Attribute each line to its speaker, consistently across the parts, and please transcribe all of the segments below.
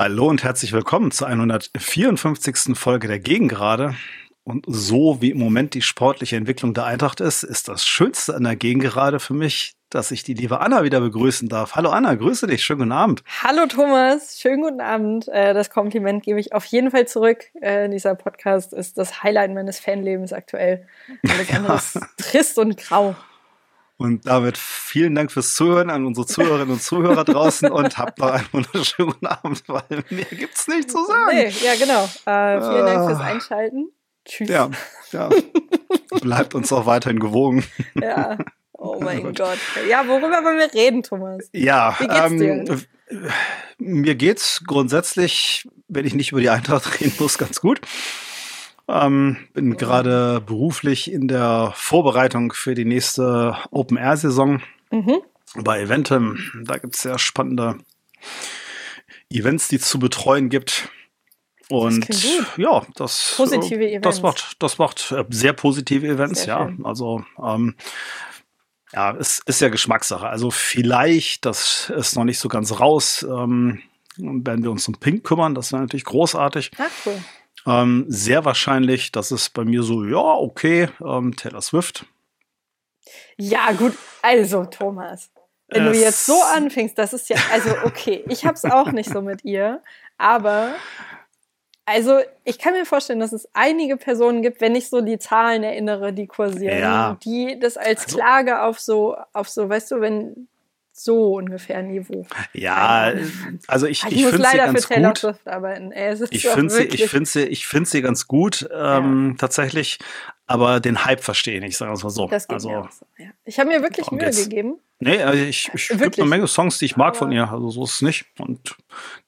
Speaker 1: Hallo und herzlich willkommen zur 154. Folge der Gegengerade. Und so wie im Moment die sportliche Entwicklung der Eintracht ist, ist das Schönste an der Gegengerade für mich, dass ich die liebe Anna wieder begrüßen darf. Hallo Anna, grüße dich, schönen guten Abend.
Speaker 2: Hallo Thomas, schönen guten Abend. Äh, das Kompliment gebe ich auf jeden Fall zurück. Äh, dieser Podcast ist das Highlight meines Fanlebens aktuell. Alles andere ist trist und grau.
Speaker 1: Und damit vielen Dank fürs Zuhören an unsere Zuhörerinnen und Zuhörer draußen und habt noch einen wunderschönen Abend, weil mehr gibt's nicht zu sagen. Nee,
Speaker 2: ja, genau. Äh, vielen Dank fürs ah. Einschalten. Tschüss.
Speaker 1: Ja, ja. Bleibt uns auch weiterhin gewogen.
Speaker 2: Ja. Oh mein Gott. Ja, worüber wollen wir reden, Thomas?
Speaker 1: Ja, Wie geht's ähm, dir? mir geht's grundsätzlich, wenn ich nicht über die Eintracht reden muss, ganz gut. Ähm, bin gerade beruflich in der Vorbereitung für die nächste Open-Air-Saison mhm. bei Eventem. Da gibt es sehr spannende Events, die es zu betreuen gibt. Und das ja, das,
Speaker 2: positive äh, Events.
Speaker 1: das macht, das macht äh, sehr positive Events, sehr ja. Schön. Also ähm, ja, es ist ja Geschmackssache. Also vielleicht, das ist noch nicht so ganz raus, ähm, werden wir uns um Pink kümmern. Das wäre natürlich großartig. Ach, cool. Ähm, sehr wahrscheinlich, das ist bei mir so, ja, okay, ähm, Taylor Swift.
Speaker 2: Ja, gut, also Thomas, wenn es du jetzt so anfängst, das ist ja, also okay, ich hab's auch nicht so mit ihr, aber also ich kann mir vorstellen, dass es einige Personen gibt, wenn ich so die Zahlen erinnere, die kursieren, ja. die das als also Klage auf so, auf so, weißt du, wenn so ungefähr Niveau.
Speaker 1: Ja, also ich, ich, ich finde sie ganz gut. ich finde sie, ich finde sie, ich finde sie ganz gut ähm, ja. tatsächlich, aber den Hype verstehe ich nicht, sagen wir es mal so.
Speaker 2: Das
Speaker 1: geht also,
Speaker 2: mir auch so, ja. Ich habe mir wirklich Mühe geht's. gegeben.
Speaker 1: Nee, also ich, ich gibt eine Menge Songs, die ich mag aber von ihr, also so ist es nicht. Und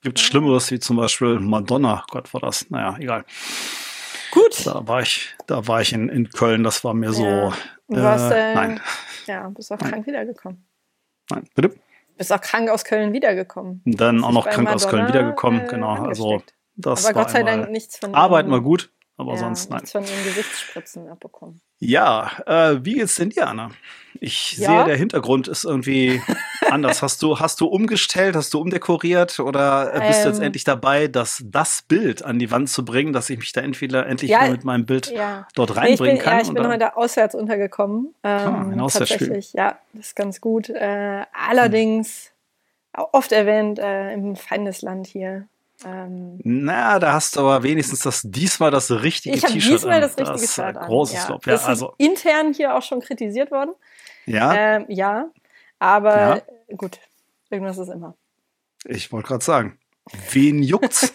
Speaker 1: gibt ja. Schlimmeres, wie zum Beispiel Madonna, Gott war das, naja, egal. Gut. Da war ich, da war ich in, in Köln, das war mir so.
Speaker 2: Du warst, äh, nein. Ja, bist auch krank wiedergekommen.
Speaker 1: Nein, bitte?
Speaker 2: Bist auch krank aus Köln wiedergekommen.
Speaker 1: Dann auch noch krank Madonna, aus Köln wiedergekommen, äh, genau. Also das
Speaker 2: Aber Gott sei Dank nichts von
Speaker 1: Arbeiten wir gut, aber ja, sonst
Speaker 2: nein. Nichts von ihren Gesichtsspritzen abbekommen.
Speaker 1: Ja, äh, wie geht's denn dir, Anna? Ich ja? sehe, der Hintergrund ist irgendwie anders. Hast du, hast du umgestellt, hast du umdekoriert oder bist ähm, du jetzt ähm. endlich dabei, das, das Bild an die Wand zu bringen, dass ich mich da entweder endlich ja, mit meinem Bild ja. dort reinbringen nee, bin, kann?
Speaker 2: Ja, ich bin heute auswärts untergekommen.
Speaker 1: Ähm, ah,
Speaker 2: tatsächlich, ja, das ist ganz gut. Äh, allerdings, hm. oft erwähnt, äh, im Feindesland hier.
Speaker 1: Ähm, Na, da hast du aber wenigstens das diesmal das richtige T-Shirt.
Speaker 2: Ich habe diesmal das richtige das, Shirt
Speaker 1: an. Großes ja. Lob.
Speaker 2: Ja, das also intern hier auch schon kritisiert worden.
Speaker 1: Ja.
Speaker 2: Ähm, ja, aber ja. gut, irgendwas ist immer.
Speaker 1: Ich wollte gerade sagen, wen juckt's?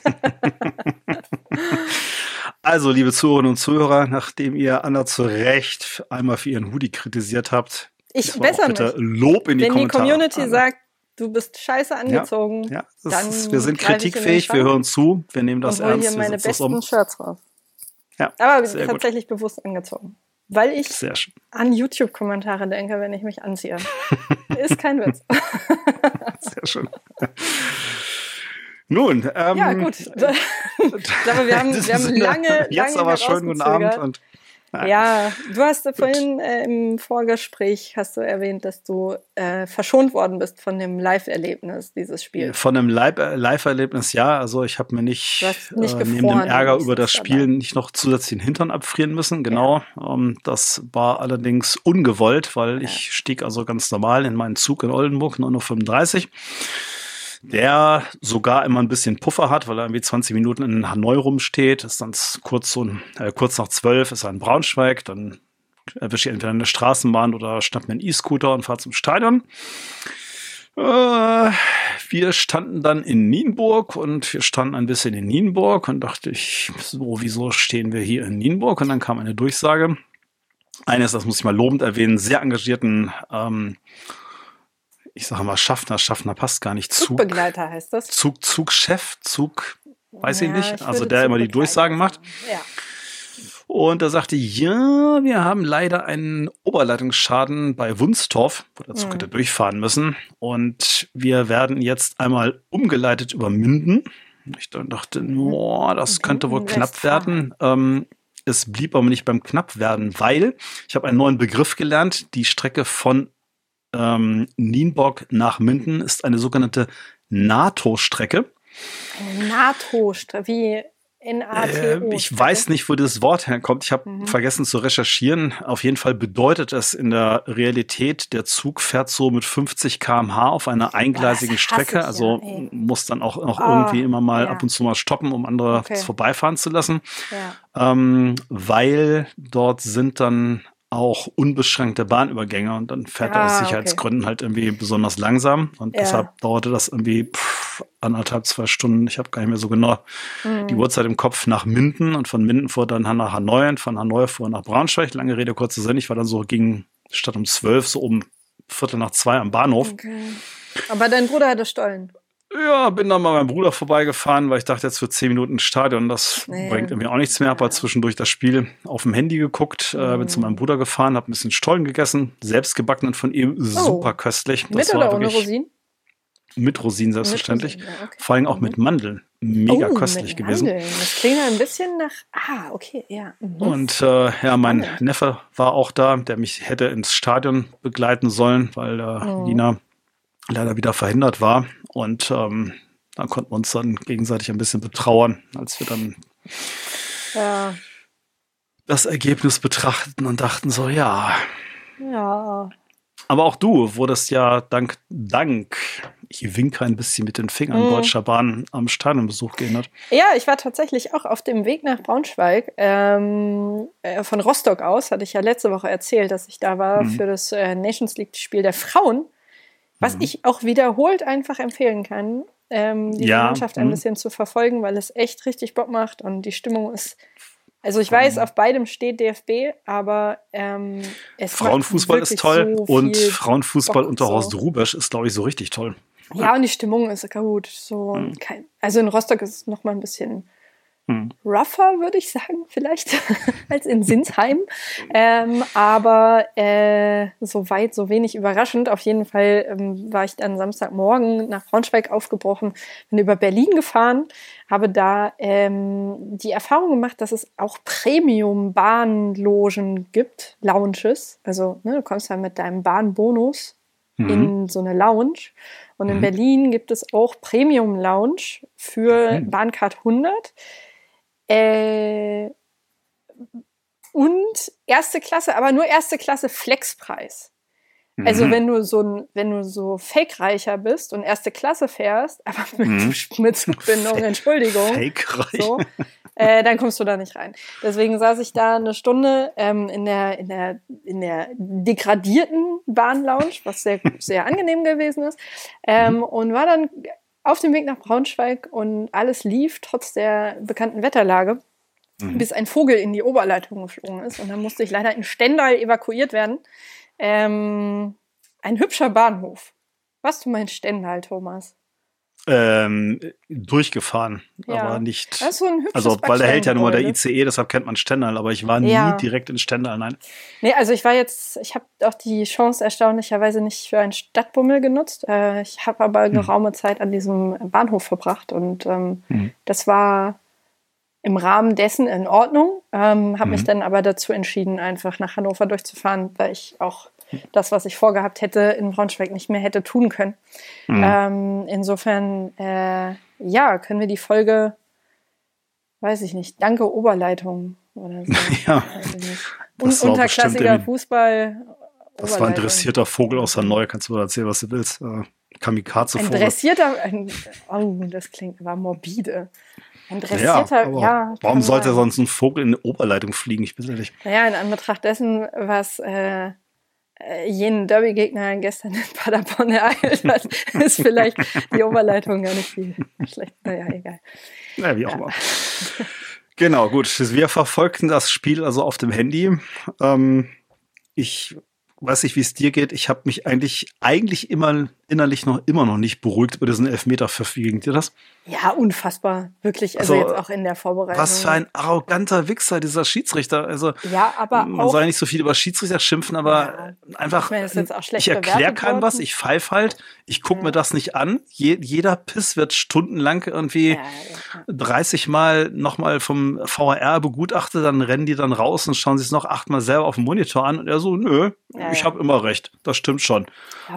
Speaker 1: also, liebe Zuhörerinnen und Zuhörer, nachdem ihr Anna zu Recht einmal für ihren Hoodie kritisiert habt,
Speaker 2: ich besser
Speaker 1: bitte Lob in die
Speaker 2: Wenn
Speaker 1: Kommentare.
Speaker 2: Wenn die Community Anna. sagt, du bist scheiße angezogen.
Speaker 1: Ja, ja ist, wir sind kritikfähig, wir hören zu, wir nehmen das
Speaker 2: und
Speaker 1: ernst.
Speaker 2: hier meine besten um. Shirts raus.
Speaker 1: Ja,
Speaker 2: Aber tatsächlich gut. bewusst angezogen. Weil ich an YouTube-Kommentare denke, wenn ich mich anziehe. ist kein Witz.
Speaker 1: Sehr schön. Nun, ähm,
Speaker 2: ja gut. aber wir haben, wir haben lange,
Speaker 1: jetzt
Speaker 2: lange
Speaker 1: aber schönen guten Abend und
Speaker 2: ja, du hast vorhin äh, im Vorgespräch hast du erwähnt, dass du äh, verschont worden bist von dem Live-Erlebnis dieses Spiels.
Speaker 1: Von dem äh, Live-Erlebnis, ja. Also ich habe mir nicht, nicht äh, neben dem Ärger über das Spiel dabei. nicht noch zusätzlich den Hintern abfrieren müssen. Genau. Ja. Ähm, das war allerdings ungewollt, weil ja. ich stieg also ganz normal in meinen Zug in Oldenburg, 9.35 Uhr der sogar immer ein bisschen Puffer hat, weil er irgendwie 20 Minuten in Hanoi rumsteht, ist dann kurz, so, äh, kurz nach zwölf ist er in Braunschweig, dann erwische ich entweder eine Straßenbahn oder schnapp mir einen E-Scooter und fahre zum Stadion. Äh, wir standen dann in Nienburg und wir standen ein bisschen in Nienburg und dachte ich, so, wieso stehen wir hier in Nienburg? Und dann kam eine Durchsage eines, das muss ich mal lobend erwähnen, sehr engagierten ähm, ich sage mal Schaffner, Schaffner passt gar nicht.
Speaker 2: Zug, Zugbegleiter heißt das.
Speaker 1: Zug, Zugchef, Zug, weiß ja, ich nicht. Ich also der immer die Durchsagen macht.
Speaker 2: Ja.
Speaker 1: Und er sagte, ja, wir haben leider einen Oberleitungsschaden bei Wunstorf, wo der Zug mhm. hätte durchfahren müssen. Und wir werden jetzt einmal umgeleitet über Münden. Ich dachte, boah, das könnte wohl knapp werden. Ähm, es blieb aber nicht beim knapp werden, weil ich habe einen neuen Begriff gelernt. Die Strecke von ähm, Nienburg nach Minden ist eine sogenannte NATO-Strecke.
Speaker 2: Eine NATO, wie N-A-T-O.
Speaker 1: Äh, ich weiß nicht, wo das Wort herkommt. Ich habe mhm. vergessen zu recherchieren. Auf jeden Fall bedeutet es in der Realität, der Zug fährt so mit 50 km/h auf einer eingleisigen Strecke. Ich, also ja, muss dann auch noch oh, irgendwie immer mal ja. ab und zu mal stoppen, um andere okay. vorbeifahren zu lassen. Ja. Ähm, weil dort sind dann auch unbeschränkte Bahnübergänge und dann fährt ah, er aus Sicherheitsgründen okay. halt irgendwie besonders langsam und ja. deshalb dauerte das irgendwie pff, anderthalb, zwei Stunden, ich habe gar nicht mehr so genau mhm. die Uhrzeit im Kopf, nach Minden und von Minden fuhr dann nach Hanoi und von Hanoi fuhr nach Braunschweig. Lange Rede, kurzer Sinn, ich war dann so gegen statt um zwölf, so um Viertel nach zwei am Bahnhof. Okay.
Speaker 2: Aber dein Bruder hatte Stollen.
Speaker 1: Ja, bin dann mal meinem Bruder vorbeigefahren, weil ich dachte, jetzt für zehn Minuten Stadion, das nee. bringt irgendwie auch nichts mehr. Hab halt zwischendurch das Spiel auf dem Handy geguckt, mhm. äh, bin zu meinem mhm. Bruder gefahren, hab ein bisschen Stollen gegessen, selbst gebackenen von ihm, oh. super köstlich.
Speaker 2: Das mit oder ohne Rosinen?
Speaker 1: Mit Rosinen selbstverständlich. Mit Rosinen, ja, okay. Vor allem auch mhm. mit Mandeln. Mega oh, köstlich gewesen. Mandeln.
Speaker 2: Das klingt ein bisschen nach. Ah, okay, ja.
Speaker 1: Mhm. Und äh, ja, mein Mandeln. Neffe war auch da, der mich hätte ins Stadion begleiten sollen, weil äh, mhm. Lina leider wieder verhindert war. Und ähm, dann konnten wir uns dann gegenseitig ein bisschen betrauern, als wir dann ja. das Ergebnis betrachteten und dachten so, ja.
Speaker 2: Ja.
Speaker 1: Aber auch du wurdest ja dank, dank, ich winke ein bisschen mit den Fingern, mhm. Deutscher Bahn am Stadionbesuch gehindert.
Speaker 2: Ja, ich war tatsächlich auch auf dem Weg nach Braunschweig. Ähm, äh, von Rostock aus hatte ich ja letzte Woche erzählt, dass ich da war mhm. für das äh, Nations League-Spiel der Frauen. Was mhm. ich auch wiederholt einfach empfehlen kann, ähm, diese ja. Mannschaft ein mhm. bisschen zu verfolgen, weil es echt richtig Bock macht und die Stimmung ist. Also ich weiß, auf beidem steht DFB, aber ähm,
Speaker 1: es Frauenfußball ist toll so und Frauenfußball Bock unter Horst so. Rubesch ist, glaube ich, so richtig toll.
Speaker 2: Ja, und die Stimmung ist gut. So mhm. kein, also in Rostock ist es noch mal ein bisschen hm. rougher, würde ich sagen, vielleicht, als in Sinsheim. Ähm, aber äh, so weit, so wenig überraschend. Auf jeden Fall ähm, war ich dann Samstagmorgen nach Braunschweig aufgebrochen, bin über Berlin gefahren, habe da ähm, die Erfahrung gemacht, dass es auch Premium-Bahnlogen gibt, Lounges. Also ne, du kommst dann mit deinem Bahnbonus mhm. in so eine Lounge. Und in mhm. Berlin gibt es auch Premium Lounge für mhm. Bahncard 100. Äh, und erste Klasse, aber nur erste Klasse Flexpreis. Also mhm. wenn du so ein, wenn du so fake-reicher bist und erste Klasse fährst, aber mit, mhm. mit Zugbindung, Entschuldigung,
Speaker 1: fake
Speaker 2: so, äh, dann kommst du da nicht rein. Deswegen saß ich da eine Stunde ähm, in der in der in der degradierten Bahnlounge, was sehr sehr angenehm gewesen ist, ähm, mhm. und war dann auf dem Weg nach Braunschweig und alles lief trotz der bekannten Wetterlage, mhm. bis ein Vogel in die Oberleitung geflogen ist. Und dann musste ich leider in Stendal evakuiert werden. Ähm, ein hübscher Bahnhof. Was du meinst Stendal, Thomas?
Speaker 1: Ähm, durchgefahren, ja. aber nicht. Das ist so ein also, weil der hält ja nur der ICE, deshalb kennt man Stendal, aber ich war ja. nie direkt in Stendal, nein.
Speaker 2: Nee, also ich war jetzt, ich habe auch die Chance erstaunlicherweise nicht für einen Stadtbummel genutzt. Äh, ich habe aber eine hm. geraume Zeit an diesem Bahnhof verbracht und ähm, hm. das war im Rahmen dessen in Ordnung. Ähm, habe hm. mich dann aber dazu entschieden, einfach nach Hannover durchzufahren, weil ich auch das, was ich vorgehabt hätte, in Braunschweig nicht mehr hätte tun können. Mhm. Ähm, insofern, äh, ja, können wir die Folge, weiß ich nicht, danke Oberleitung oder so.
Speaker 1: ja.
Speaker 2: Und unterklassiger Fußball.
Speaker 1: Das war ein dressierter Vogel aus Hanoi, kannst du mal erzählen, was du willst. Äh, Kamikaze-Vogel.
Speaker 2: Ein dressierter, ein, oh, das klingt aber morbide. Ein dressierter, ja. ja
Speaker 1: warum sollte sonst ein Vogel in eine Oberleitung fliegen? Ich bin ehrlich.
Speaker 2: Naja, in Anbetracht dessen, was äh, jenen Derby-Gegner gestern in Paderborn ereilt hat, ist vielleicht die Oberleitung gar nicht viel schlecht. Naja, egal.
Speaker 1: Naja, wie auch immer. Genau, gut. Wir verfolgten das Spiel also auf dem Handy. Ähm, ich weiß nicht, wie es dir geht. Ich habe mich eigentlich, eigentlich immer innerlich noch immer noch nicht beruhigt über diesen Elfmeter-Pfiff. Wie ging dir das?
Speaker 2: Ja, unfassbar. Wirklich. Also, also, jetzt auch in der Vorbereitung.
Speaker 1: Was für ein arroganter Wichser, dieser Schiedsrichter. Also,
Speaker 2: ja, aber
Speaker 1: man soll ja nicht so viel über Schiedsrichter schimpfen, aber ja, einfach, ich, ich erkläre keinem was, ich pfeife halt, ich gucke ja. mir das nicht an. Je, jeder Piss wird stundenlang irgendwie ja, 30 Mal nochmal vom VAR begutachtet, dann rennen die dann raus und schauen sich es noch achtmal selber auf dem Monitor an und er so, nö, ich habe immer recht, das stimmt schon.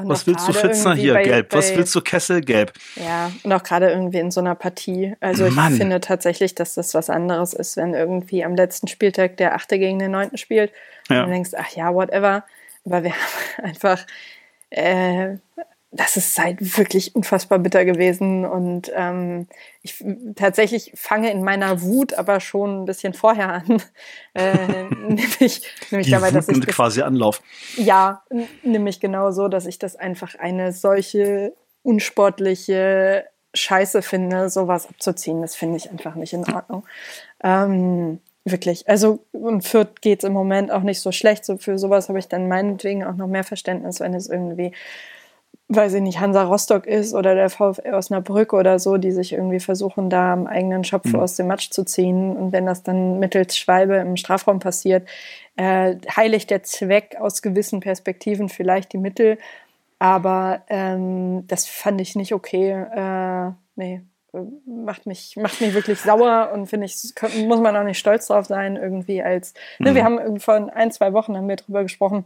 Speaker 1: was willst du, Fitzner? Hier, bei, gelb. Was willst du, Kessel? Gelb.
Speaker 2: Ja, und auch gerade irgendwie in so einer Partie. Also ich Mann. finde tatsächlich, dass das was anderes ist, wenn irgendwie am letzten Spieltag der Achte gegen den Neunten spielt. Ja. Und du denkst, ach ja, whatever. Aber wir haben einfach äh, das ist halt wirklich unfassbar bitter gewesen und ähm, ich tatsächlich fange in meiner Wut aber schon ein bisschen vorher an, äh, nämlich,
Speaker 1: nämlich Die dabei, dass ich das, quasi Anlauf.
Speaker 2: Ja, nämlich genau so, dass ich das einfach eine solche unsportliche Scheiße finde, sowas abzuziehen. Das finde ich einfach nicht in Ordnung. Ähm, wirklich. Also und Fürth geht es im Moment auch nicht so schlecht. So für sowas habe ich dann meinetwegen auch noch mehr Verständnis, wenn es irgendwie weiß ich nicht, Hansa Rostock ist oder der VfL Osnabrück oder so, die sich irgendwie versuchen, da am eigenen Schopf mhm. aus dem Matsch zu ziehen. Und wenn das dann mittels Schwalbe im Strafraum passiert, äh, heiligt der Zweck aus gewissen Perspektiven vielleicht die Mittel. Aber ähm, das fand ich nicht okay. Äh, nee, macht mich, macht mich wirklich sauer und finde ich, muss man auch nicht stolz drauf sein, irgendwie als, mhm. ne, wir mhm. haben vor ein, zwei Wochen haben wir drüber gesprochen,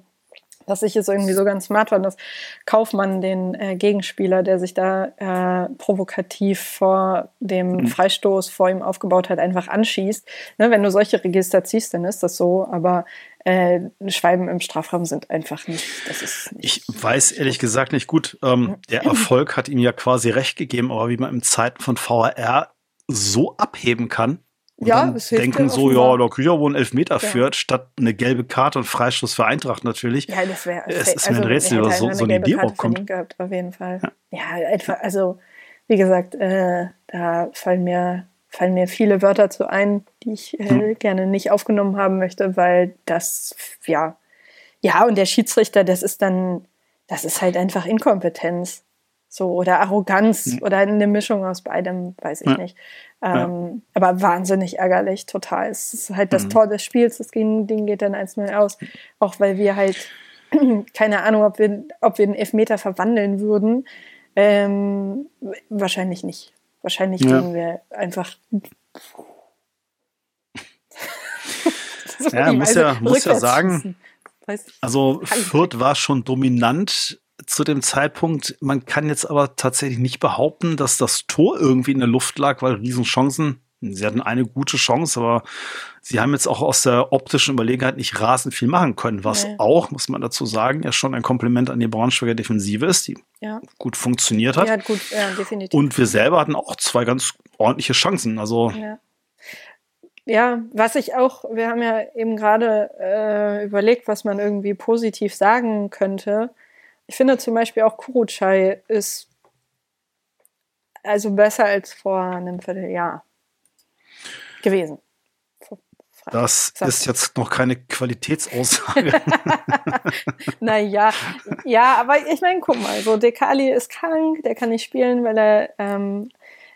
Speaker 2: dass ich es irgendwie so ganz smart fand, dass Kaufmann den äh, Gegenspieler, der sich da äh, provokativ vor dem mhm. Freistoß vor ihm aufgebaut hat, einfach anschießt. Ne, wenn du solche Register ziehst, dann ist das so, aber äh, Schwalben im Strafraum sind einfach nicht. Das ist
Speaker 1: nicht ich weiß ehrlich gesagt nicht gut. Ähm, der Erfolg hat ihm ja quasi recht gegeben, aber wie man im Zeiten von VRR so abheben kann, und ja, dann denken so, ja, da kriegt ja wohl einen Elfmeter ja. führt, statt eine gelbe Karte und Freistoß für Eintracht natürlich. Ja, das wäre Es ist mir ein also, Rätsel, was so, so eine Idee auch kommt.
Speaker 2: Gehabt, auf jeden Fall. Ja, ja einfach, also wie gesagt, äh, da fallen mir, fallen mir viele Wörter zu ein, die ich äh, hm. gerne nicht aufgenommen haben möchte, weil das, ja, ja, und der Schiedsrichter, das ist dann, das ist halt einfach Inkompetenz. So, oder Arroganz hm. oder eine Mischung aus beidem, weiß ich ja. nicht. Ähm, ja. Aber wahnsinnig ärgerlich, total. Es ist halt das mhm. Tor des Spiels, das Ding geht dann 1-0 aus. Auch weil wir halt, keine Ahnung, ob wir, ob wir den Elfmeter verwandeln würden. Ähm, wahrscheinlich nicht. Wahrscheinlich ja. gehen wir einfach.
Speaker 1: so ja, muss ja, muss ja sagen, also Fürth war schon dominant zu dem Zeitpunkt. Man kann jetzt aber tatsächlich nicht behaupten, dass das Tor irgendwie in der Luft lag, weil Riesenchancen. Sie hatten eine gute Chance, aber sie haben jetzt auch aus der optischen Überlegenheit nicht rasend viel machen können, was nee. auch, muss man dazu sagen, ja schon ein Kompliment an die Braunschweiger Defensive ist, die ja. gut funktioniert hat. Ja, gut, ja, definitiv. Und wir selber hatten auch zwei ganz ordentliche Chancen. Also
Speaker 2: ja. Ja, was ich auch, wir haben ja eben gerade äh, überlegt, was man irgendwie positiv sagen könnte. Ich finde zum Beispiel auch Kuruchai ist also besser als vor einem Vierteljahr gewesen.
Speaker 1: Das ist jetzt noch keine Qualitätsaussage.
Speaker 2: naja, ja, aber ich meine, guck mal, so Dekali ist krank, der kann nicht spielen, weil er ähm,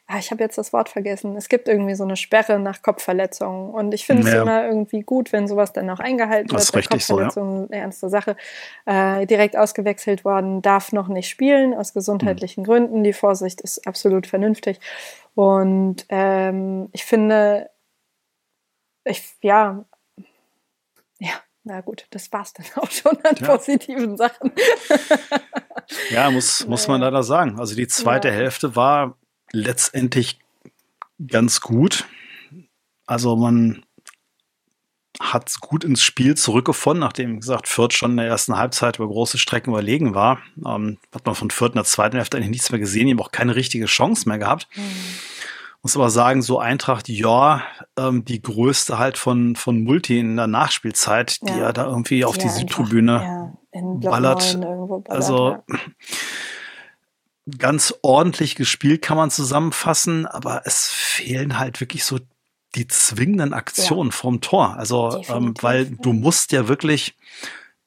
Speaker 2: ah, ich habe jetzt das Wort vergessen, es gibt irgendwie so eine Sperre nach Kopfverletzungen. Und ich finde es ja. immer irgendwie gut, wenn sowas dann auch eingehalten das wird. Kopfverletzung so, ja. eine ernste Sache. Äh, direkt ausgewechselt worden, darf noch nicht spielen, aus gesundheitlichen hm. Gründen. Die Vorsicht ist absolut vernünftig. Und ähm, ich finde, ich, ja, ja, na gut, das war's dann auch schon an ja. positiven Sachen.
Speaker 1: ja, muss, muss man leider sagen. Also die zweite ja. Hälfte war letztendlich ganz gut. Also man hat gut ins Spiel zurückgefunden, nachdem, wie gesagt, Fürth schon in der ersten Halbzeit über große Strecken überlegen war. Ähm, hat man von Fürth in der zweiten Hälfte eigentlich nichts mehr gesehen, eben auch keine richtige Chance mehr gehabt. Mhm. Muss aber sagen, so Eintracht, ja, ähm, die größte halt von, von Multi in der Nachspielzeit, ja. die ja da irgendwie auf ja, die Südtribüne ja, ballert. ballert. Also ganz ordentlich gespielt, kann man zusammenfassen, aber es fehlen halt wirklich so die zwingenden Aktionen ja. vom Tor. Also, ähm, weil du musst ja wirklich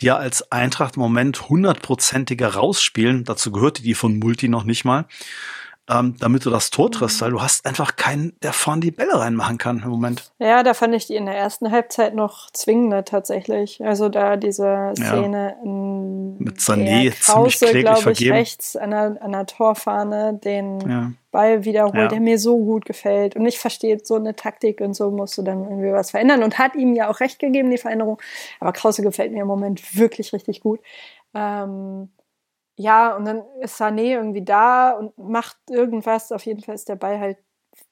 Speaker 1: dir als Eintracht im Moment hundertprozentiger rausspielen. Dazu gehörte die von Multi noch nicht mal ähm, damit du das Tor triffst, mhm. weil du hast einfach keinen, der vorne die Bälle reinmachen kann im Moment.
Speaker 2: Ja, da fand ich die in der ersten Halbzeit noch zwingender tatsächlich. Also da diese Szene ja. in
Speaker 1: mit Sané Krause, ziemlich kläglich ich, vergeben.
Speaker 2: rechts an der, an der Torfahne den ja. Ball wiederholt, ja. der mir so gut gefällt. Und ich verstehe so eine Taktik und so musst du dann irgendwie was verändern und hat ihm ja auch recht gegeben, die Veränderung. Aber Krause gefällt mir im Moment wirklich richtig gut. Ähm, ja, und dann ist Sané irgendwie da und macht irgendwas. Auf jeden Fall ist der Ball halt,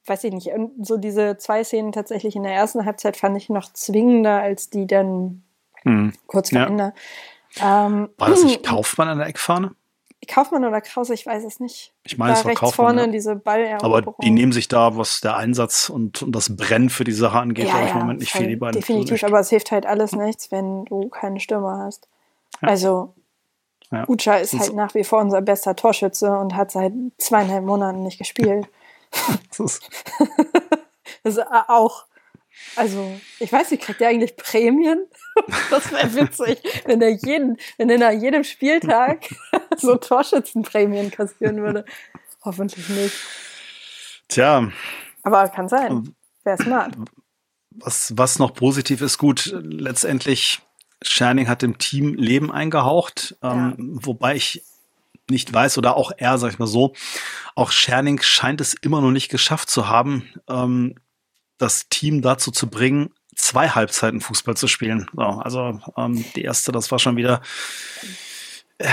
Speaker 2: weiß ich nicht, und so diese zwei Szenen tatsächlich in der ersten Halbzeit fand ich noch zwingender als die dann hm. kurz vor ja. Ende.
Speaker 1: Ähm, War das nicht Kaufmann an der Eckfahne?
Speaker 2: Kaufmann oder Krause, ich weiß es nicht.
Speaker 1: Ich meine, da es war
Speaker 2: rechts
Speaker 1: Kaufmann.
Speaker 2: vorne
Speaker 1: ja.
Speaker 2: diese Ball
Speaker 1: Aber die nehmen sich da, was der Einsatz und, und das Brennen für die Sache angeht, ja, ja, im Moment nicht viel, die beiden.
Speaker 2: Definitiv, aber es hilft halt alles nichts, wenn du keine Stürmer hast. Ja. Also, ja. Ucha ist halt nach wie vor unser bester Torschütze und hat seit zweieinhalb Monaten nicht gespielt. das ist, das ist auch also, ich weiß nicht, kriegt der eigentlich Prämien? Das wäre witzig, wenn er jeden, wenn er nach jedem Spieltag so Torschützenprämien kassieren würde. Hoffentlich nicht.
Speaker 1: Tja.
Speaker 2: Aber kann sein. Wäre smart.
Speaker 1: Was, was noch positiv ist, gut, letztendlich, Scherning hat dem Team Leben eingehaucht, ähm, ja. wobei ich nicht weiß oder auch er, sag ich mal so, auch Scherning scheint es immer noch nicht geschafft zu haben, ähm, das Team dazu zu bringen, zwei Halbzeiten Fußball zu spielen. So, also ähm, die erste, das war schon wieder äh,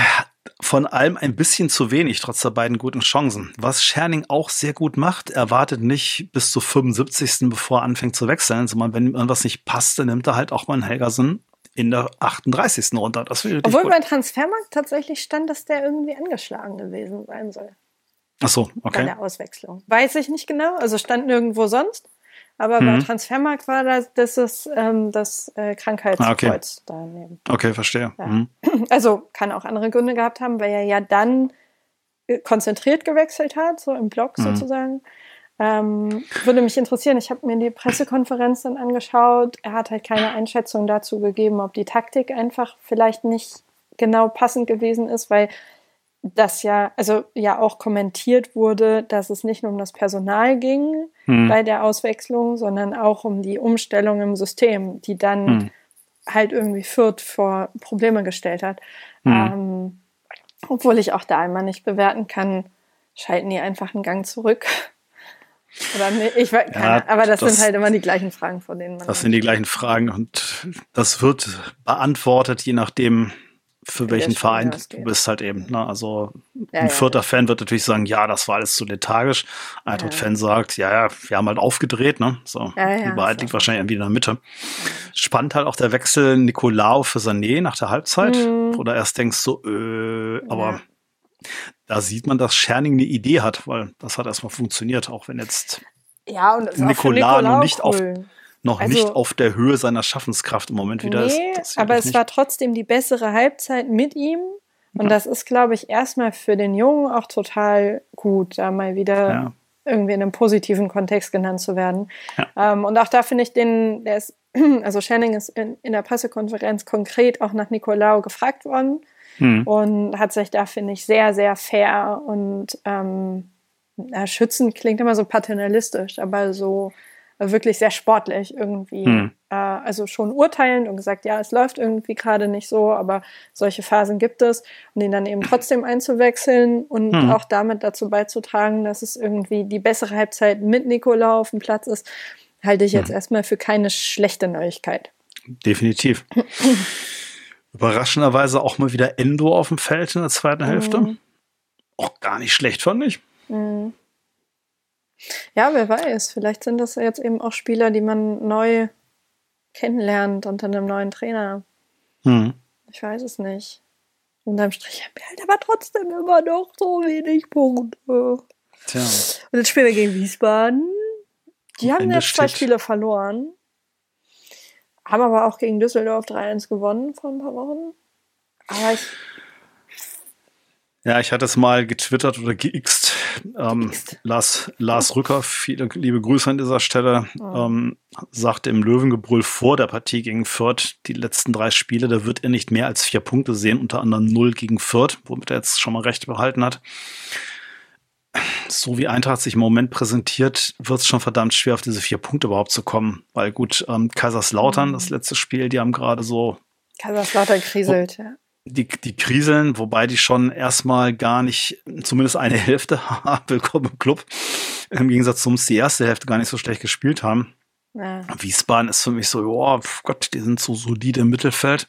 Speaker 1: von allem ein bisschen zu wenig, trotz der beiden guten Chancen. Was Scherning auch sehr gut macht, er wartet nicht bis zu 75. bevor er anfängt zu wechseln, sondern wenn irgendwas nicht passt, dann nimmt er halt auch mal einen Helgersen in der 38. runter. Das
Speaker 2: Obwohl gut. beim Transfermarkt tatsächlich stand, dass der irgendwie angeschlagen gewesen sein soll.
Speaker 1: Ach so, okay. Bei
Speaker 2: der Auswechslung. Weiß ich nicht genau, also stand nirgendwo sonst. Aber mhm. bei Transfermarkt war das, das ist ähm, das äh, Krankheitskreuz ah, okay. daneben.
Speaker 1: Okay, verstehe. Ja. Mhm.
Speaker 2: Also kann auch andere Gründe gehabt haben, weil er ja dann äh, konzentriert gewechselt hat, so im Block mhm. sozusagen. Ähm, würde mich interessieren, ich habe mir die Pressekonferenz dann angeschaut. Er hat halt keine Einschätzung dazu gegeben, ob die Taktik einfach vielleicht nicht genau passend gewesen ist, weil das ja, also ja auch kommentiert wurde, dass es nicht nur um das Personal ging hm. bei der Auswechslung, sondern auch um die Umstellung im System, die dann hm. halt irgendwie Fürth vor Probleme gestellt hat. Hm. Ähm, obwohl ich auch da immer nicht bewerten kann, schalten die einfach einen Gang zurück. Oder nee, ich weiß, ja, aber das, das, sind halt immer die gleichen Fragen, von denen man.
Speaker 1: Das sind die gleichen Fragen und das wird beantwortet, je nachdem, für welchen Verein du bist halt eben. Ne? Also ja, ein vierter ja. Fan wird natürlich sagen, ja, das war alles zu lethargisch. Ein Eintracht-Fan ja. sagt, ja, ja, wir haben halt aufgedreht. Ne? So, die Wahrheit liegt wahrscheinlich irgendwie in der Mitte. Spannend halt auch der Wechsel Nicolau für Sané nach der Halbzeit. Mhm. Oder erst denkst du, äh, aber da sieht man, dass Scherning eine Idee hat, weil das hat erstmal funktioniert, auch wenn jetzt
Speaker 2: ja, und
Speaker 1: Nicolau noch nicht cool. auf noch also, nicht auf der Höhe seiner Schaffenskraft im Moment wieder
Speaker 2: nee, ist. aber es nicht. war trotzdem die bessere Halbzeit mit ihm. Und ja. das ist, glaube ich, erstmal für den Jungen auch total gut, da mal wieder ja. irgendwie in einem positiven Kontext genannt zu werden. Ja. Ähm, und auch da finde ich den, der ist, also Shanning ist in, in der Pressekonferenz konkret auch nach Nicolau gefragt worden hm. und hat sich da, finde ich, sehr, sehr fair und ähm, schützend klingt immer so paternalistisch, aber so wirklich sehr sportlich irgendwie. Hm. Äh, also schon urteilend und gesagt, ja, es läuft irgendwie gerade nicht so, aber solche Phasen gibt es. Und ihn dann eben trotzdem einzuwechseln und hm. auch damit dazu beizutragen, dass es irgendwie die bessere Halbzeit mit Nikola auf dem Platz ist, halte ich jetzt hm. erstmal für keine schlechte Neuigkeit.
Speaker 1: Definitiv. Überraschenderweise auch mal wieder Endo auf dem Feld in der zweiten Hälfte. Mhm. Auch gar nicht schlecht, fand ich. Mhm.
Speaker 2: Ja, wer weiß. Vielleicht sind das jetzt eben auch Spieler, die man neu kennenlernt unter einem neuen Trainer. Hm. Ich weiß es nicht. Unterm Strich haben wir halt aber trotzdem immer noch so wenig Punkte. Tja. Und jetzt spielen wir gegen Wiesbaden. Die haben Ende jetzt zwei Spiele verloren. Haben aber auch gegen Düsseldorf 3-1 gewonnen vor ein paar Wochen. Aber ich.
Speaker 1: Ja, ich hatte es mal getwittert oder geixt ähm, Lars, Lars Rücker, viele liebe Grüße an dieser Stelle, oh. ähm, sagte im Löwengebrüll vor der Partie gegen Fürth, die letzten drei Spiele, da wird er nicht mehr als vier Punkte sehen, unter anderem null gegen Fürth, womit er jetzt schon mal recht behalten hat. So wie Eintracht sich im Moment präsentiert, wird es schon verdammt schwer, auf diese vier Punkte überhaupt zu kommen. Weil gut, ähm, Kaiserslautern, mhm. das letzte Spiel, die haben gerade so
Speaker 2: Kaiserslautern kriselt, ja
Speaker 1: die, die kriseln, wobei die schon erstmal gar nicht, zumindest eine Hälfte, willkommen im Club, im Gegensatz zum die erste Hälfte gar nicht so schlecht gespielt haben. Ja. Wiesbaden ist für mich so, oh Gott, die sind so solide im Mittelfeld.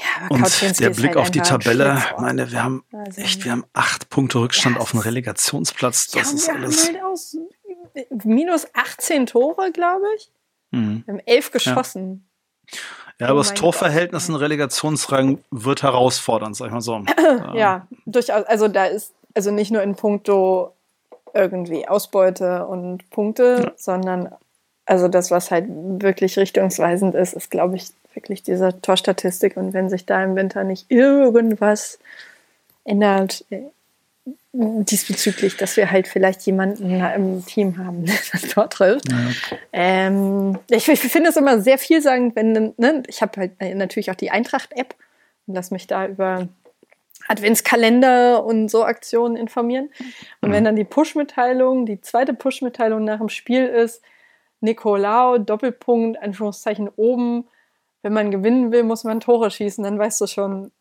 Speaker 1: Ja, und der Blick halt auf die Tabelle, meine, wir haben also, echt, wir haben acht Punkte Rückstand ja, auf den Relegationsplatz. Das ja, ist alles. Halt aus
Speaker 2: minus 18 Tore, glaube ich. Mhm. Wir haben elf geschossen.
Speaker 1: Ja, aber oh das Torverhältnis in Relegationsrang wird herausfordernd, sag ich mal so.
Speaker 2: ja, durchaus. Also da ist, also nicht nur in puncto irgendwie Ausbeute und Punkte, sondern also das, was halt wirklich richtungsweisend ist, ist, glaube ich, wirklich diese Torstatistik. Und wenn sich da im Winter nicht irgendwas ändert, äh, diesbezüglich, dass wir halt vielleicht jemanden im Team haben, der das dort trifft. Ja. Ähm, ich, ich finde es immer sehr vielsagend, wenn, ne, ich habe halt äh, natürlich auch die Eintracht-App und lass mich da über Adventskalender und so Aktionen informieren. Und mhm. wenn dann die Push-Mitteilung, die zweite Push-Mitteilung nach dem Spiel ist, Nicolao, Doppelpunkt, Anführungszeichen oben, wenn man gewinnen will, muss man Tore schießen, dann weißt du schon,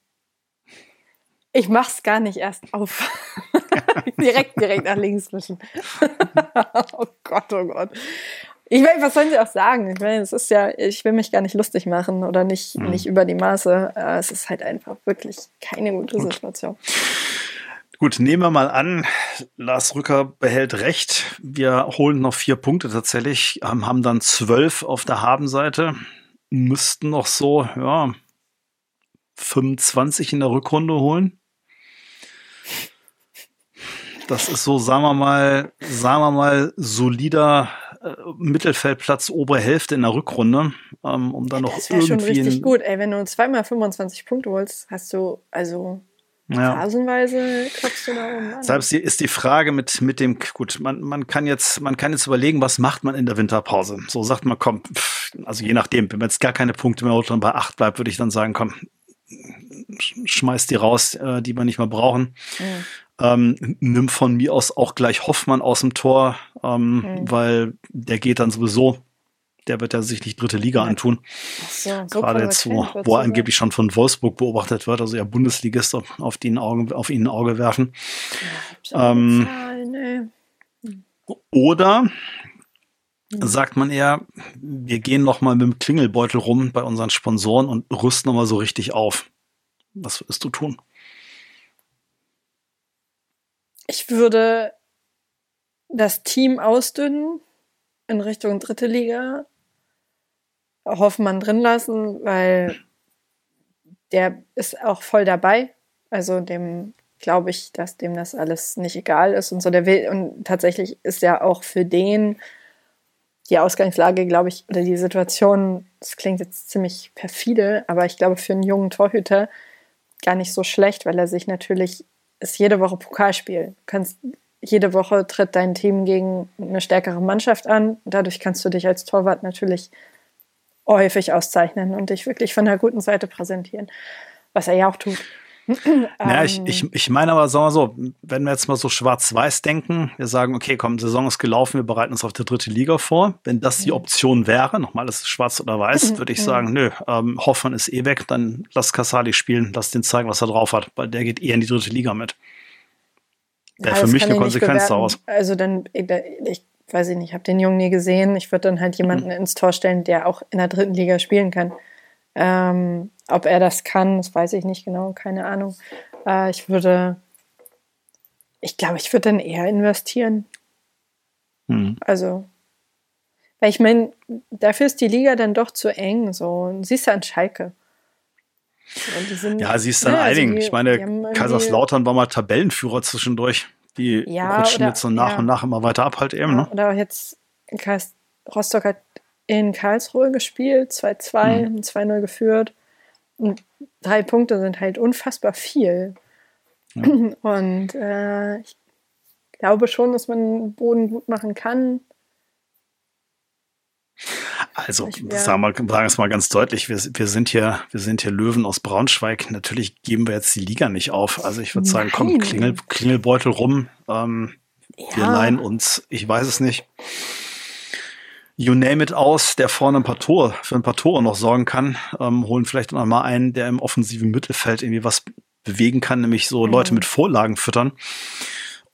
Speaker 2: ich mach's gar nicht erst auf. direkt, direkt nach links wischen. oh Gott, oh Gott. Ich meine, was sollen sie auch sagen? Ich meine, es ist ja, ich will mich gar nicht lustig machen oder nicht, mhm. nicht über die Maße. Äh, es ist halt einfach wirklich keine gute Gut. Situation.
Speaker 1: Gut, nehmen wir mal an, Lars Rücker behält recht. Wir holen noch vier Punkte tatsächlich, haben dann zwölf auf der Habenseite, müssten noch so, ja, 25 in der Rückrunde holen. Das ist so, sagen wir mal, sagen wir mal, solider äh, Mittelfeldplatz, obere Hälfte in der Rückrunde, ähm, um dann noch das irgendwie. Das
Speaker 2: schon richtig gut, ey. Wenn du zweimal 25 Punkte holst, hast du, also ja. Phasenweise klopfst du da oben an.
Speaker 1: Selbst ist die Frage mit, mit dem, gut, man, man kann jetzt, man kann jetzt überlegen, was macht man in der Winterpause? So sagt man, komm, pff, also je nachdem, wenn man jetzt gar keine Punkte mehr holt und bei acht bleibt, würde ich dann sagen, komm, schmeiß die raus, äh, die wir nicht mehr brauchen. Mhm. Ähm, nimm von mir aus auch gleich Hoffmann aus dem Tor, ähm, mhm. weil der geht dann sowieso. Der wird ja sich nicht dritte Liga antun. So, so Gerade jetzt, wo, wo er angeblich schon von Wolfsburg beobachtet wird, also ja Bundesligist auf, auf, ihn, Auge, auf ihn ein Auge werfen. Ja, ähm, Zahlen, oder mhm. sagt man eher, wir gehen noch mal mit dem Klingelbeutel rum bei unseren Sponsoren und rüsten noch mal so richtig auf. Was würdest du tun?
Speaker 2: Ich würde das Team ausdünnen in Richtung dritte Liga. Hoffmann drin lassen, weil der ist auch voll dabei. Also dem glaube ich, dass dem das alles nicht egal ist und so. Der will, und tatsächlich ist ja auch für den die Ausgangslage, glaube ich, oder die Situation, das klingt jetzt ziemlich perfide, aber ich glaube für einen jungen Torhüter gar nicht so schlecht, weil er sich natürlich ist jede Woche Pokalspiel. Du kannst jede Woche tritt dein Team gegen eine stärkere Mannschaft an. Dadurch kannst du dich als Torwart natürlich häufig auszeichnen und dich wirklich von der guten Seite präsentieren, was er ja auch tut.
Speaker 1: Ja, ich, ich, ich meine aber, sagen wir so, wenn wir jetzt mal so schwarz-weiß denken, wir sagen, okay, komm, Saison ist gelaufen, wir bereiten uns auf die dritte Liga vor. Wenn das die mhm. Option wäre, nochmal, ist schwarz oder weiß, würde ich sagen, nö, ähm, Hoffmann ist eh weg, dann lass Casali spielen, lass den zeigen, was er drauf hat, weil der geht eher in die dritte Liga mit. Wäre ja, für mich eine Konsequenz daraus.
Speaker 2: Also dann, ich weiß ich nicht, ich habe den Jungen nie gesehen. Ich würde dann halt jemanden mhm. ins Tor stellen, der auch in der dritten Liga spielen kann. Ähm, ob er das kann, das weiß ich nicht genau, keine Ahnung. Äh, ich würde, ich glaube, ich würde dann eher investieren. Mhm. Also, weil ich meine, dafür ist die Liga dann doch zu eng. So, siehst du an Schalke.
Speaker 1: Sind, ja, sie ist dann ja, also einigen. ich meine, Kaiserslautern war mal Tabellenführer zwischendurch. Die ja, rutschen oder, jetzt so nach ja. und nach immer weiter ab, halt eben. Ne?
Speaker 2: Oder jetzt Rostock hat in Karlsruhe gespielt, 2-2, mhm. 2-0 geführt. Und drei Punkte sind halt unfassbar viel. Ja. Und äh, ich glaube schon, dass man Boden gut machen kann.
Speaker 1: Also, sagen, wir, es mal ganz deutlich, wir, wir, sind hier, wir sind hier Löwen aus Braunschweig. Natürlich geben wir jetzt die Liga nicht auf. Also ich würde sagen, komm, Klingel, Klingelbeutel rum. Ähm, ja. Wir leihen uns, ich weiß es nicht you name it aus, der vorne ein paar Tore, für ein paar Tore noch sorgen kann, ähm, holen vielleicht noch mal einen, der im offensiven Mittelfeld irgendwie was bewegen kann, nämlich so mhm. Leute mit Vorlagen füttern.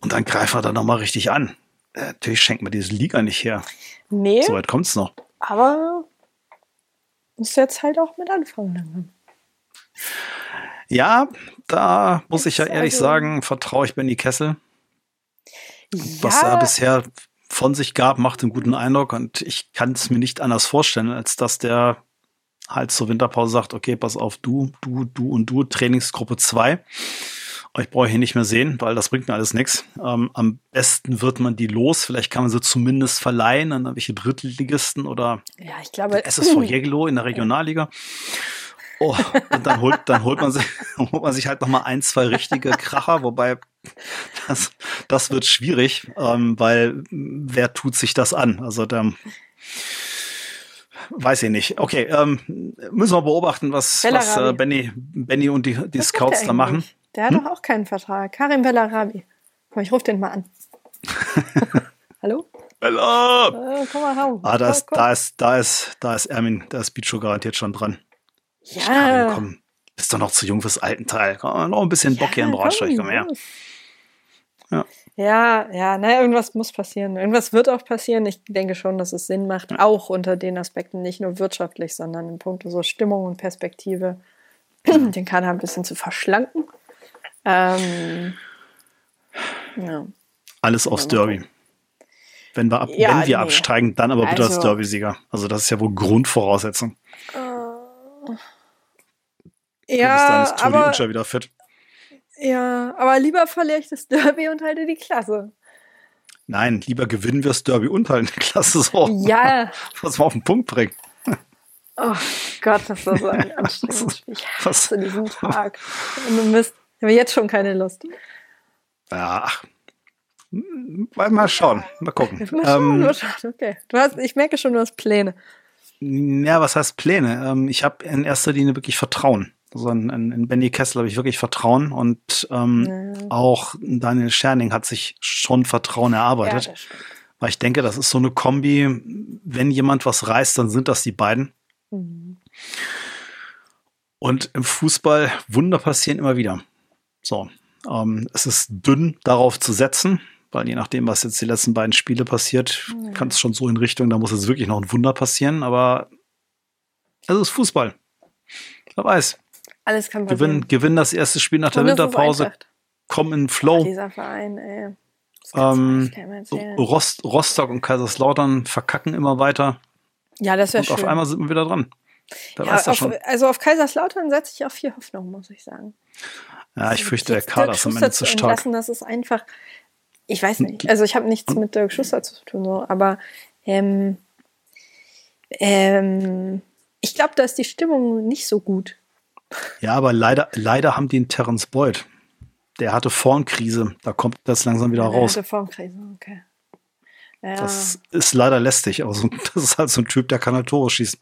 Speaker 1: Und dann greifen wir da noch mal richtig an. Äh, natürlich schenkt man diese Liga nicht her. Nee. Soweit kommt's noch.
Speaker 2: Aber muss jetzt halt auch mit anfangen.
Speaker 1: Ja, da muss ich ja ehrlich also, sagen, vertraue ich Benny Kessel. Ja. Was er bisher von sich gab, macht einen guten Eindruck und ich kann es mir nicht anders vorstellen, als dass der halt zur Winterpause sagt, okay, pass auf, du, du, du und du, Trainingsgruppe 2. Euch brauche ich hier nicht mehr sehen, weil das bringt mir alles nichts. Ähm, am besten wird man die los. Vielleicht kann man sie zumindest verleihen an welche Drittligisten oder
Speaker 2: ja, ich glaube,
Speaker 1: SSV Jägelo in der Regionalliga. Oh, und dann holt, dann holt man sich, holt man sich halt noch mal ein, zwei richtige Kracher, wobei das, das wird schwierig, ähm, weil wer tut sich das an? Also da weiß ich nicht. Okay, ähm, müssen wir beobachten, was, was äh, Benny, Benny und die, die Scouts da machen.
Speaker 2: Der hat hm? doch auch keinen Vertrag. Karim Bellarabi. Komm, ich ruf den mal an. Hallo?
Speaker 1: Bella! Äh, komm mal, hau. Ah, da ist, da ist, da ist, da ist Ermin, da ist Bicho garantiert schon dran.
Speaker 2: Ja. Karim,
Speaker 1: komm, bist doch noch zu jung fürs alten Teil. Komm, noch ein bisschen Bock ja, hier im Bratsteig, komm her.
Speaker 2: Ja. Ja, ja, naja, irgendwas muss passieren. Irgendwas wird auch passieren. Ich denke schon, dass es Sinn macht, auch unter den Aspekten, nicht nur wirtschaftlich, sondern in puncto so Stimmung und Perspektive, den Kader ein bisschen zu verschlanken. Ähm,
Speaker 1: ja. Alles aufs Derby. Wenn wir, ab, ja, wenn wir nee. absteigen, dann aber bitte also, als Derby-Sieger. Also das ist ja wohl Grundvoraussetzung.
Speaker 2: Uh, ja, ist aber
Speaker 1: wieder fit.
Speaker 2: Ja, aber lieber verliere ich das Derby und halte die Klasse.
Speaker 1: Nein, lieber gewinnen wir das Derby und halten die Klasse so.
Speaker 2: Ja.
Speaker 1: Was wir auf den Punkt bringen.
Speaker 2: Oh Gott, das war so ein anstrengendes Spiel. Ich hasse diesen Tag. Und du Mist. Habe jetzt schon keine Lust.
Speaker 1: Ja, ach. Mal schauen, mal gucken.
Speaker 2: Mal schauen, ähm, mal schauen. Okay. Du hast, ich merke schon, du hast Pläne.
Speaker 1: Ja, was heißt Pläne? Ähm, ich habe in erster Linie wirklich Vertrauen. Also in, in Benny Kessel habe ich wirklich Vertrauen und ähm, ja. auch Daniel Scherning hat sich schon Vertrauen erarbeitet. Ja, weil ich denke, das ist so eine Kombi, wenn jemand was reißt, dann sind das die beiden. Mhm. Und im Fußball Wunder passieren immer wieder. So, ähm, es ist dünn darauf zu setzen, weil je nachdem, was jetzt die letzten beiden Spiele passiert, mhm. kann es schon so in Richtung, da muss jetzt wirklich noch ein Wunder passieren, aber es ist Fußball. Wer weiß.
Speaker 2: Alles kann passieren.
Speaker 1: Gewinnen, gewinnen das erste Spiel nach der Winterpause, kommen in Flow.
Speaker 2: Ja, dieser Verein, ey.
Speaker 1: Ähm, Rost, Rostock und Kaiserslautern verkacken immer weiter.
Speaker 2: Ja, das wäre schön.
Speaker 1: Und auf einmal sind wir wieder dran.
Speaker 2: Ja, auf, also auf Kaiserslautern setze ich auch viel Hoffnung, muss ich sagen.
Speaker 1: Ja, ich fürchte, der Kader ist am Ende zu stark. Lassen,
Speaker 2: das ist einfach, ich weiß nicht, also ich habe nichts mit Dirk Schuster zu tun, so, aber ähm, ähm, ich glaube, da ist die Stimmung nicht so gut.
Speaker 1: Ja, aber leider, leider haben die einen Terence Boyd. Der hatte Formkrise. Da kommt das langsam wieder raus. Der
Speaker 2: hatte Formkrise, okay.
Speaker 1: Ja. Das ist leider lästig. Also, das ist halt so ein Typ, der kann halt Tore schießen.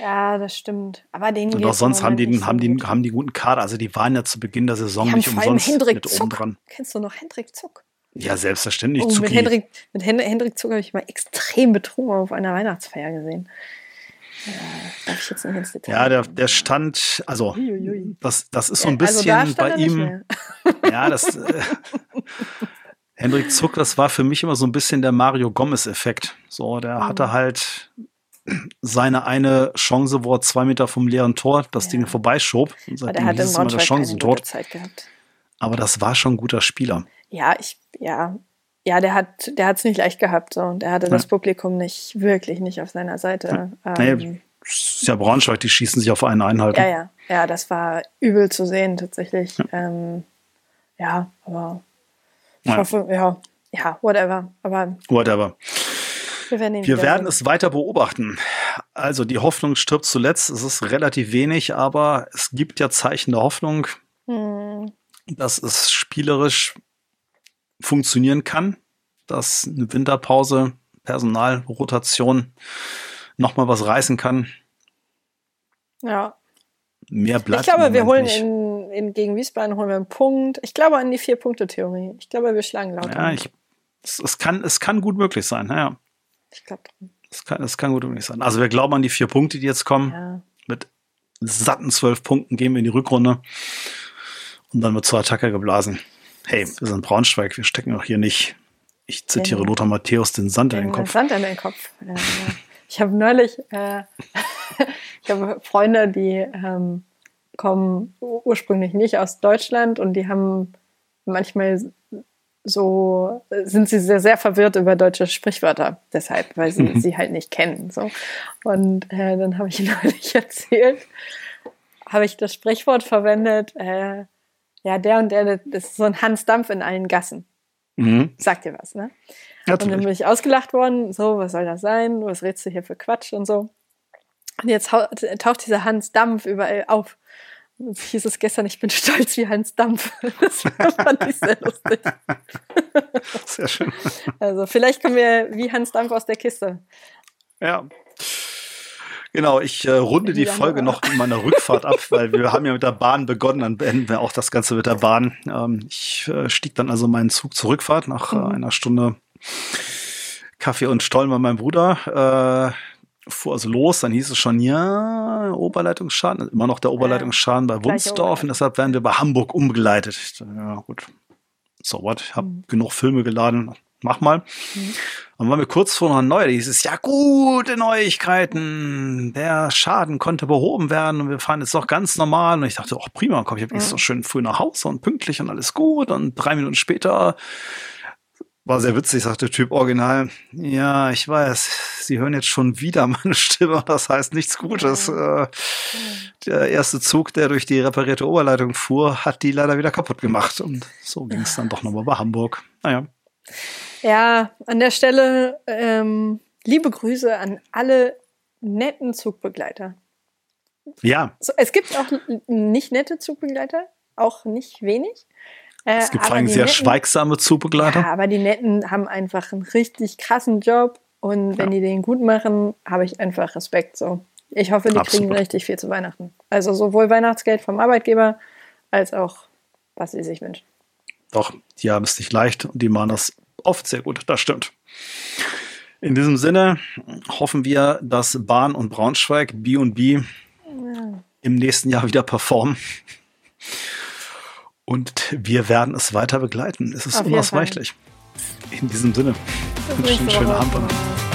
Speaker 2: Ja, das stimmt. Aber den
Speaker 1: Und auch sonst haben die, haben, die, haben die guten Kader. Also die waren ja zu Beginn der Saison nicht umsonst
Speaker 2: Hendrik mit Zuck. oben dran. Kennst du noch Hendrik Zuck?
Speaker 1: Ja, selbstverständlich.
Speaker 2: Oh, mit Hendrik, mit Hendrik Zuck habe ich mal extrem betrunken auf einer Weihnachtsfeier gesehen.
Speaker 1: Darf ich jetzt nicht ins Detail ja, der, der stand, also das, das ist so ein bisschen also bei ihm. Ja, das. Äh, Hendrik Zuck, das war für mich immer so ein bisschen der Mario Gomez-Effekt. So, der mhm. hatte halt seine eine Chance, wo er zwei Meter vom leeren Tor das ja. Ding vorbeischob.
Speaker 2: Seitdem hat hieß es immer der Chancentor.
Speaker 1: Aber das war schon ein guter Spieler.
Speaker 2: Ja, ich, ja, ja, der hat, der hat es nicht leicht gehabt so und der hatte ja. das Publikum nicht wirklich nicht auf seiner Seite.
Speaker 1: Ja. Ähm, nee, ist ja Braunschweig, die schießen sich auf einen Einhalten.
Speaker 2: Ja, ja, ja, das war übel zu sehen tatsächlich. Ja, ähm, ja aber ich ja. hoffe, ja, ja, whatever. Aber
Speaker 1: whatever. Wir werden, wir werden es weiter beobachten. Also die Hoffnung stirbt zuletzt. Es ist relativ wenig, aber es gibt ja Zeichen der Hoffnung, hm. dass es spielerisch funktionieren kann, dass eine Winterpause, Personalrotation nochmal was reißen kann.
Speaker 2: Ja.
Speaker 1: Mehr bleibt.
Speaker 2: Ich glaube, wir holen in, in, gegen Wiesbaden holen wir einen Punkt. Ich glaube an die Vier-Punkte-Theorie. Ich glaube, wir schlagen lauter.
Speaker 1: Ja, ich, es, es, kann, es kann gut möglich sein. Ja.
Speaker 2: Ich glaube.
Speaker 1: Es kann, es kann gut möglich sein. Also wir glauben an die vier Punkte, die jetzt kommen. Ja. Mit satten zwölf Punkten gehen wir in die Rückrunde. Und dann wird zur Attacke geblasen hey, wir sind Braunschweig, wir stecken auch hier nicht, ich zitiere den, Lothar Matthäus, den Sand in den Kopf.
Speaker 2: Sand in den Kopf. Ja, ich habe neulich, äh, ich habe Freunde, die, ähm, kommen ursprünglich nicht aus Deutschland und die haben manchmal so, sind sie sehr, sehr verwirrt über deutsche Sprichwörter, deshalb, weil sie mhm. sie halt nicht kennen. So. Und äh, dann habe ich neulich erzählt, habe ich das Sprichwort verwendet, äh, ja, der und der, das ist so ein Hans Dampf in allen Gassen. Mhm. Sagt dir was, ne? Natürlich. Und dann bin ich ausgelacht worden, so, was soll das sein? Was redest du hier für Quatsch und so. Und jetzt taucht dieser Hans Dampf überall auf. Und hieß es gestern, ich bin stolz wie Hans Dampf. Das fand ich sehr lustig. Sehr schön. Also vielleicht kommen wir wie Hans Dampf aus der Kiste.
Speaker 1: Ja. Genau, ich äh, runde die Folge noch in meiner Rückfahrt ab, weil wir haben ja mit der Bahn begonnen, dann beenden wir auch das Ganze mit der Bahn. Ähm, ich äh, stieg dann also meinen Zug zur Rückfahrt nach äh, mhm. einer Stunde Kaffee und Stollen bei meinem Bruder. Fuhr also los, dann hieß es schon, ja, Oberleitungsschaden, immer noch der Oberleitungsschaden bei Wunsdorf und deshalb werden wir bei Hamburg umgeleitet. Ja, gut. So what, ich habe mhm. genug Filme geladen, mach mal. Mhm. Dann waren wir kurz vor einer Neue, hieß es, ja, gute Neuigkeiten. Der Schaden konnte behoben werden und wir fahren jetzt doch ganz normal. Und ich dachte, oh, prima, komm, ich habe mhm. so schön früh nach Hause und pünktlich und alles gut. Und drei Minuten später war sehr witzig, sagt der Typ original. Ja, ich weiß, Sie hören jetzt schon wieder meine Stimme. Das heißt nichts Gutes. Äh, der erste Zug, der durch die reparierte Oberleitung fuhr, hat die leider wieder kaputt gemacht. Und so ging es dann doch nochmal bei Hamburg. Naja.
Speaker 2: Ja, an der Stelle ähm, liebe Grüße an alle netten Zugbegleiter.
Speaker 1: Ja.
Speaker 2: So, es gibt auch nicht nette Zugbegleiter, auch nicht wenig.
Speaker 1: Äh, es gibt vor allem sehr netten, schweigsame Zugbegleiter. Ja,
Speaker 2: aber die Netten haben einfach einen richtig krassen Job und wenn ja. die den gut machen, habe ich einfach Respekt. So. Ich hoffe, die Absolut. kriegen richtig viel zu Weihnachten. Also sowohl Weihnachtsgeld vom Arbeitgeber als auch, was sie sich wünschen.
Speaker 1: Doch, die haben es nicht leicht und die machen das oft sehr gut. Das stimmt. In diesem Sinne hoffen wir, dass Bahn und Braunschweig B&B ja. im nächsten Jahr wieder performen. Und wir werden es weiter begleiten. Es ist unausweichlich. In diesem Sinne. Wünsche einen schönen Abend.